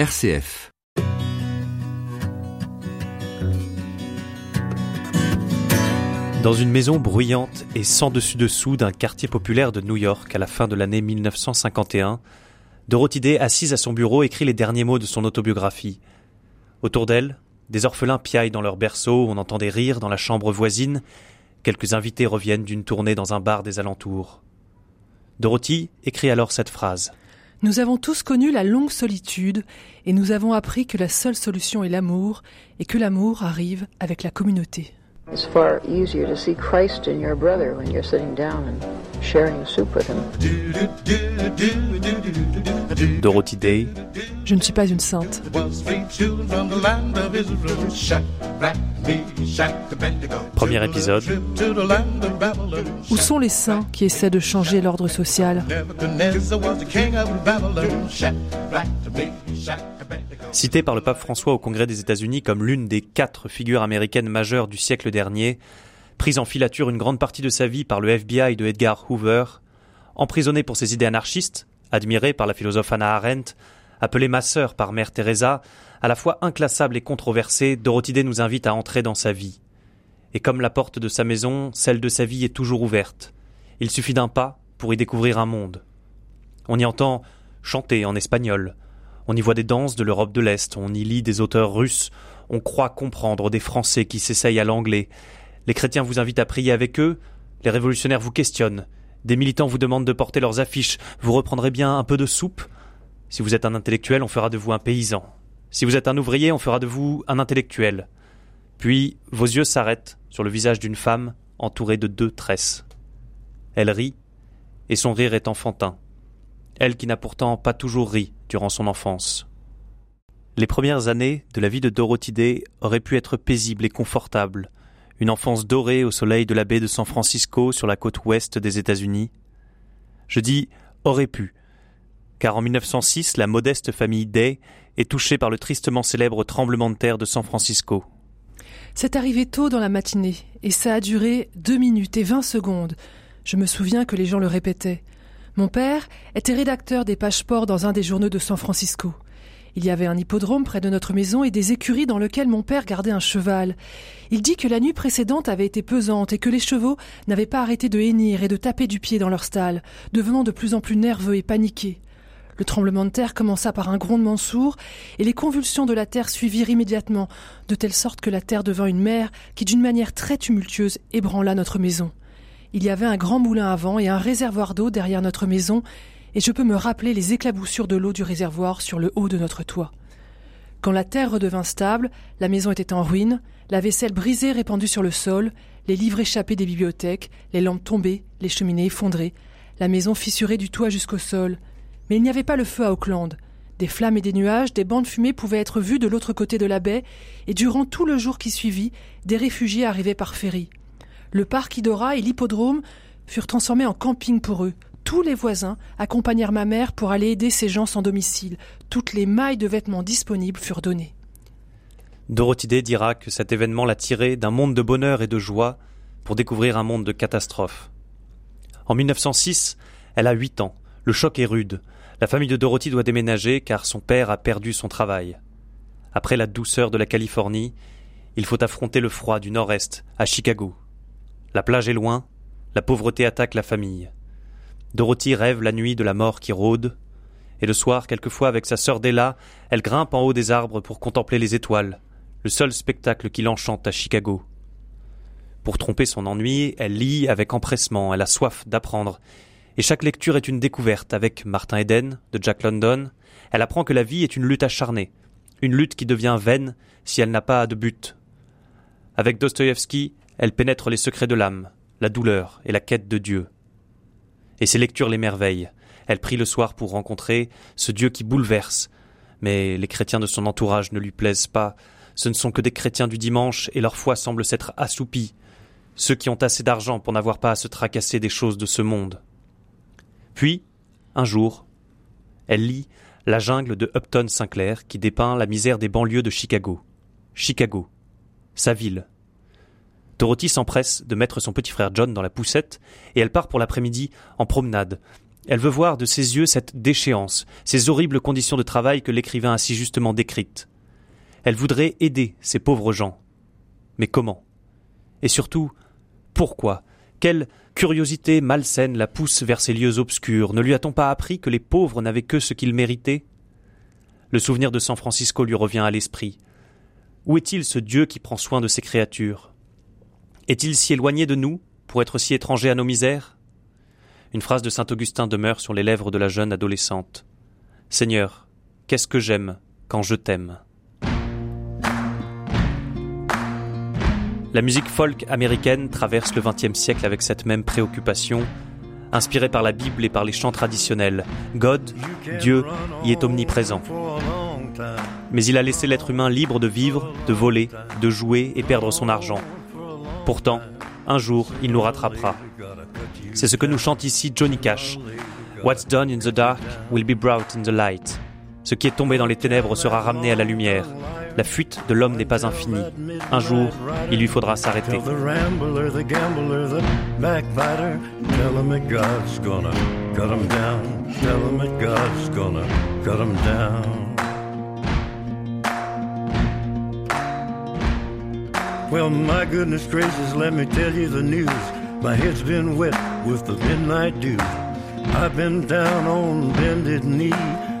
RCF. Dans une maison bruyante et sans dessus-dessous d'un quartier populaire de New York à la fin de l'année 1951, Dorothy Day, assise à son bureau, écrit les derniers mots de son autobiographie. Autour d'elle, des orphelins piaillent dans leur berceau, on entend des rires dans la chambre voisine, quelques invités reviennent d'une tournée dans un bar des alentours. Dorothy écrit alors cette phrase. Nous avons tous connu la longue solitude et nous avons appris que la seule solution est l'amour et que l'amour arrive avec la communauté. It's far easier to see Christ in your brother when you're sitting down and sharing soup with him. Dorothy Day, Je ne suis pas une sainte. premier épisode, Où sont les saints qui essaient de changer l'ordre social? Cité par le pape François au Congrès des États-Unis comme l'une des quatre figures américaines majeures du siècle dernier, prise en filature une grande partie de sa vie par le FBI de Edgar Hoover, emprisonné pour ses idées anarchistes, admiré par la philosophe Hannah Arendt, appelé ma sœur par Mère Teresa, à la fois inclassable et controversée, Dorothy Day nous invite à entrer dans sa vie. Et comme la porte de sa maison, celle de sa vie est toujours ouverte. Il suffit d'un pas pour y découvrir un monde. On y entend chanter en espagnol, on y voit des danses de l'Europe de l'Est, on y lit des auteurs russes, on croit comprendre des Français qui s'essayent à l'anglais. Les chrétiens vous invitent à prier avec eux, les révolutionnaires vous questionnent, des militants vous demandent de porter leurs affiches, vous reprendrez bien un peu de soupe? Si vous êtes un intellectuel, on fera de vous un paysan. Si vous êtes un ouvrier, on fera de vous un intellectuel. Puis vos yeux s'arrêtent sur le visage d'une femme entourée de deux tresses. Elle rit, et son rire est enfantin. Elle qui n'a pourtant pas toujours ri durant son enfance. Les premières années de la vie de Dorothy Day auraient pu être paisibles et confortables, une enfance dorée au soleil de la baie de San Francisco sur la côte ouest des États-Unis. Je dis aurait pu, car en 1906, la modeste famille Day est touchée par le tristement célèbre tremblement de terre de San Francisco. C'est arrivé tôt dans la matinée et ça a duré deux minutes et vingt secondes. Je me souviens que les gens le répétaient. Mon père était rédacteur des pages sport dans un des journaux de San Francisco. Il y avait un hippodrome près de notre maison et des écuries dans lesquelles mon père gardait un cheval. Il dit que la nuit précédente avait été pesante et que les chevaux n'avaient pas arrêté de hennir et de taper du pied dans leur stalle, devenant de plus en plus nerveux et paniqués. Le tremblement de terre commença par un grondement sourd, et les convulsions de la terre suivirent immédiatement, de telle sorte que la terre devint une mer qui, d'une manière très tumultueuse, ébranla notre maison. Il y avait un grand moulin à vent et un réservoir d'eau derrière notre maison, et je peux me rappeler les éclaboussures de l'eau du réservoir sur le haut de notre toit. Quand la terre redevint stable, la maison était en ruine, la vaisselle brisée répandue sur le sol, les livres échappés des bibliothèques, les lampes tombées, les cheminées effondrées, la maison fissurée du toit jusqu'au sol. Mais il n'y avait pas le feu à Auckland. Des flammes et des nuages, des bancs de fumée pouvaient être vus de l'autre côté de la baie, et durant tout le jour qui suivit, des réfugiés arrivaient par ferry. Le parc Idora et l'hippodrome furent transformés en camping pour eux. Tous les voisins accompagnèrent ma mère pour aller aider ces gens sans domicile. Toutes les mailles de vêtements disponibles furent données. Dorothy Day dira que cet événement l'a tirée d'un monde de bonheur et de joie pour découvrir un monde de catastrophe. En 1906, elle a huit ans. Le choc est rude. La famille de Dorothy doit déménager car son père a perdu son travail. Après la douceur de la Californie, il faut affronter le froid du nord-est, à Chicago. La plage est loin, la pauvreté attaque la famille. Dorothy rêve la nuit de la mort qui rôde, et le soir, quelquefois avec sa sœur Della, elle grimpe en haut des arbres pour contempler les étoiles, le seul spectacle qui l'enchante à Chicago. Pour tromper son ennui, elle lit avec empressement, elle a soif d'apprendre, et chaque lecture est une découverte avec Martin Eden de Jack London. Elle apprend que la vie est une lutte acharnée, une lutte qui devient vaine si elle n'a pas de but. Avec Dostoïevski, elle pénètre les secrets de l'âme, la douleur et la quête de Dieu. Et ses lectures l'émerveillent. Elle prie le soir pour rencontrer ce Dieu qui bouleverse. Mais les chrétiens de son entourage ne lui plaisent pas. Ce ne sont que des chrétiens du dimanche et leur foi semble s'être assoupie. Ceux qui ont assez d'argent pour n'avoir pas à se tracasser des choses de ce monde. Puis, un jour, elle lit La jungle de Upton Sinclair qui dépeint la misère des banlieues de Chicago. Chicago, sa ville. Dorothy s'empresse de mettre son petit frère John dans la poussette et elle part pour l'après-midi en promenade. Elle veut voir de ses yeux cette déchéance, ces horribles conditions de travail que l'écrivain a si justement décrites. Elle voudrait aider ces pauvres gens. Mais comment? Et surtout, pourquoi? Quelle curiosité malsaine la pousse vers ces lieux obscurs Ne lui a-t-on pas appris que les pauvres n'avaient que ce qu'ils méritaient? Le souvenir de San Francisco lui revient à l'esprit. Où est-il ce Dieu qui prend soin de ses créatures? Est-il si éloigné de nous pour être si étranger à nos misères? Une phrase de saint Augustin demeure sur les lèvres de la jeune adolescente. Seigneur, qu'est-ce que j'aime quand je t'aime? La musique folk américaine traverse le XXe siècle avec cette même préoccupation, inspirée par la Bible et par les chants traditionnels. God, Dieu, y est omniprésent. Mais il a laissé l'être humain libre de vivre, de voler, de jouer et perdre son argent. Pourtant, un jour, il nous rattrapera. C'est ce que nous chante ici Johnny Cash. What's done in the dark will be brought in the light. Ce qui est tombé dans les ténèbres sera ramené à la lumière. La fuite de l'homme n'est pas infinie. Un jour, il lui faudra s'arrêter. Well, my goodness gracious, let me tell you the news. My head's been wet with the midnight dew. I've been down on bended knee,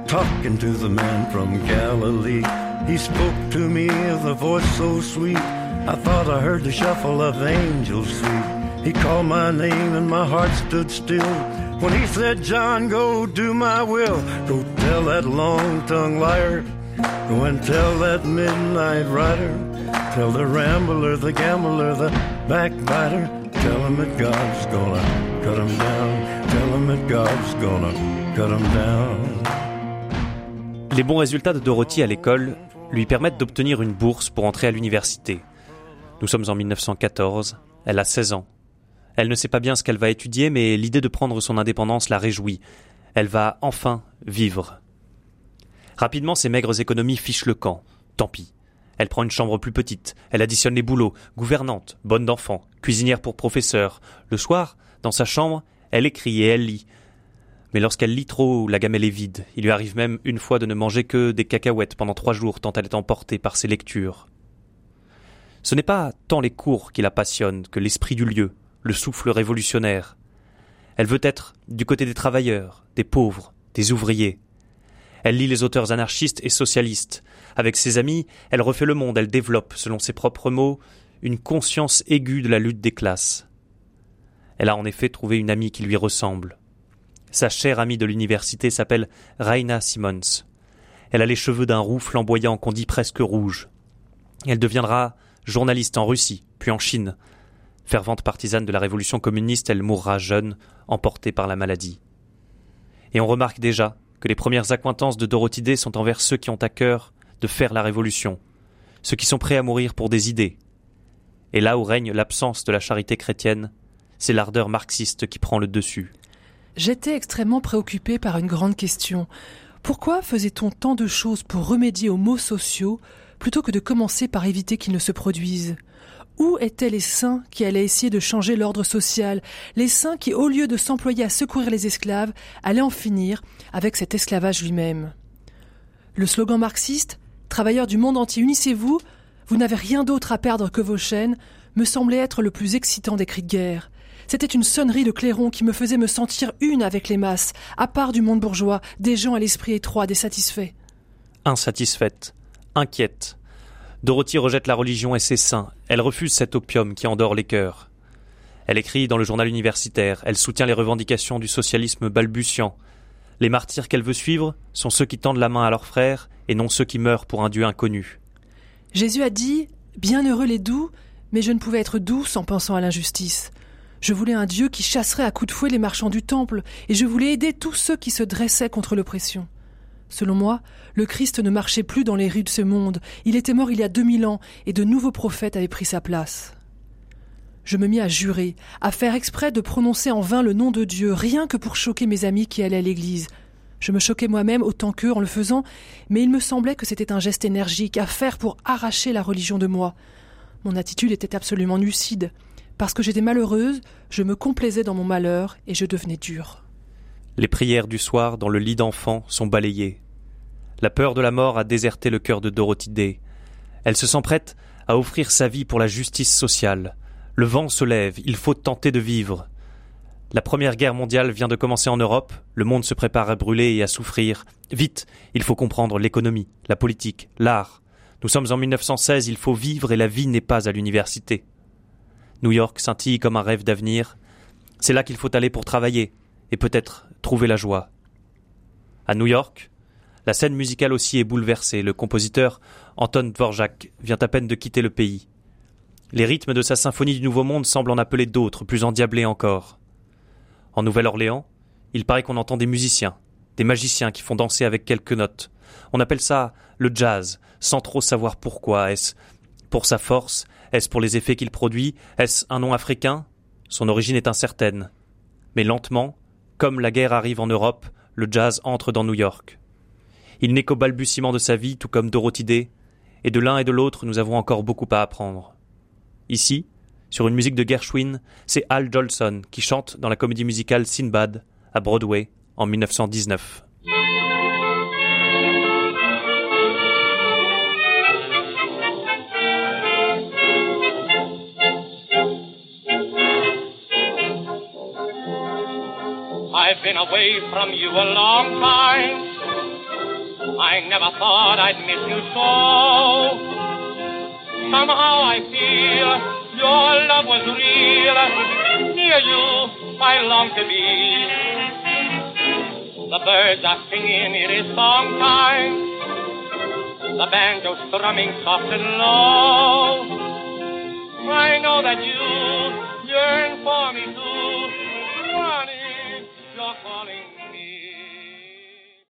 talking to the man from Galilee. He spoke to me with a voice so sweet. I thought I heard the shuffle of angels sweet. He called my name and my heart stood still. When he said, John, go do my will. Go tell that long tongued liar. And tell that midnight rider. Tell the rambler, the gambler, the backbiter. Tell him that God's gonna cut him down. Tell him that God's gonna cut him down. Les bons résultats de Dorothy à l'école lui permettent d'obtenir une bourse pour entrer à l'université. Nous sommes en 1914, elle a 16 ans. Elle ne sait pas bien ce qu'elle va étudier, mais l'idée de prendre son indépendance la réjouit. Elle va enfin vivre. Rapidement, ses maigres économies fichent le camp. Tant pis. Elle prend une chambre plus petite, elle additionne les boulots, gouvernante, bonne d'enfant, cuisinière pour professeur. Le soir, dans sa chambre, elle écrit et elle lit. Mais lorsqu'elle lit trop, la gamelle est vide. Il lui arrive même une fois de ne manger que des cacahuètes pendant trois jours tant elle est emportée par ses lectures. Ce n'est pas tant les cours qui la passionnent que l'esprit du lieu, le souffle révolutionnaire. Elle veut être du côté des travailleurs, des pauvres, des ouvriers. Elle lit les auteurs anarchistes et socialistes. Avec ses amis, elle refait le monde, elle développe, selon ses propres mots, une conscience aiguë de la lutte des classes. Elle a en effet trouvé une amie qui lui ressemble. Sa chère amie de l'université s'appelle Raina Simmons. Elle a les cheveux d'un roux flamboyant qu'on dit presque rouge. Elle deviendra journaliste en Russie, puis en Chine. Fervente partisane de la révolution communiste, elle mourra jeune, emportée par la maladie. Et on remarque déjà que les premières accointances de Dorothy Day sont envers ceux qui ont à cœur de faire la révolution, ceux qui sont prêts à mourir pour des idées. Et là où règne l'absence de la charité chrétienne, c'est l'ardeur marxiste qui prend le dessus. J'étais extrêmement préoccupée par une grande question. Pourquoi faisait-on tant de choses pour remédier aux maux sociaux plutôt que de commencer par éviter qu'ils ne se produisent? Où étaient les saints qui allaient essayer de changer l'ordre social, les saints qui, au lieu de s'employer à secourir les esclaves, allaient en finir avec cet esclavage lui-même Le slogan marxiste Travailleurs du monde entier, unissez-vous, vous n'avez rien d'autre à perdre que vos chaînes, me semblait être le plus excitant des cris de guerre. C'était une sonnerie de clairon qui me faisait me sentir une avec les masses, à part du monde bourgeois, des gens à l'esprit étroit, des satisfaits. Insatisfaite, inquiète. Dorothy rejette la religion et ses saints. Elle refuse cet opium qui endort les cœurs. Elle écrit dans le journal universitaire. Elle soutient les revendications du socialisme balbutiant. Les martyrs qu'elle veut suivre sont ceux qui tendent la main à leurs frères et non ceux qui meurent pour un Dieu inconnu. Jésus a dit Bienheureux les doux, mais je ne pouvais être douce en pensant à l'injustice. Je voulais un Dieu qui chasserait à coups de fouet les marchands du temple, et je voulais aider tous ceux qui se dressaient contre l'oppression. Selon moi, le Christ ne marchait plus dans les rues de ce monde, il était mort il y a deux mille ans, et de nouveaux prophètes avaient pris sa place. Je me mis à jurer, à faire exprès de prononcer en vain le nom de Dieu, rien que pour choquer mes amis qui allaient à l'église. Je me choquais moi-même autant qu'eux en le faisant, mais il me semblait que c'était un geste énergique à faire pour arracher la religion de moi. Mon attitude était absolument lucide. Parce que j'étais malheureuse, je me complaisais dans mon malheur et je devenais dure. Les prières du soir dans le lit d'enfant sont balayées. La peur de la mort a déserté le cœur de Dorothy Day. Elle se sent prête à offrir sa vie pour la justice sociale. Le vent se lève, il faut tenter de vivre. La Première Guerre mondiale vient de commencer en Europe, le monde se prépare à brûler et à souffrir. Vite, il faut comprendre l'économie, la politique, l'art. Nous sommes en 1916, il faut vivre et la vie n'est pas à l'université. New York scintille comme un rêve d'avenir. C'est là qu'il faut aller pour travailler et peut-être trouver la joie. À New York, la scène musicale aussi est bouleversée. Le compositeur Anton Dvorak vient à peine de quitter le pays. Les rythmes de sa symphonie du Nouveau Monde semblent en appeler d'autres, plus endiablés encore. En Nouvelle-Orléans, il paraît qu'on entend des musiciens, des magiciens qui font danser avec quelques notes. On appelle ça le jazz, sans trop savoir pourquoi. Est-ce pour sa force? Est-ce pour les effets qu'il produit? Est-ce un nom africain? Son origine est incertaine. Mais lentement, comme la guerre arrive en Europe, le jazz entre dans New York. Il n'est qu'au balbutiement de sa vie, tout comme Dorothy Day, et de l'un et de l'autre nous avons encore beaucoup à apprendre. Ici, sur une musique de Gershwin, c'est Al Jolson qui chante dans la comédie musicale Sinbad à Broadway en 1919. Been away from you a long time. I never thought I'd miss you so. Somehow I feel your love was real. Near you, I long to be. The birds are singing, it is song time. The banjo strumming soft and low. I know that you yearn for me too.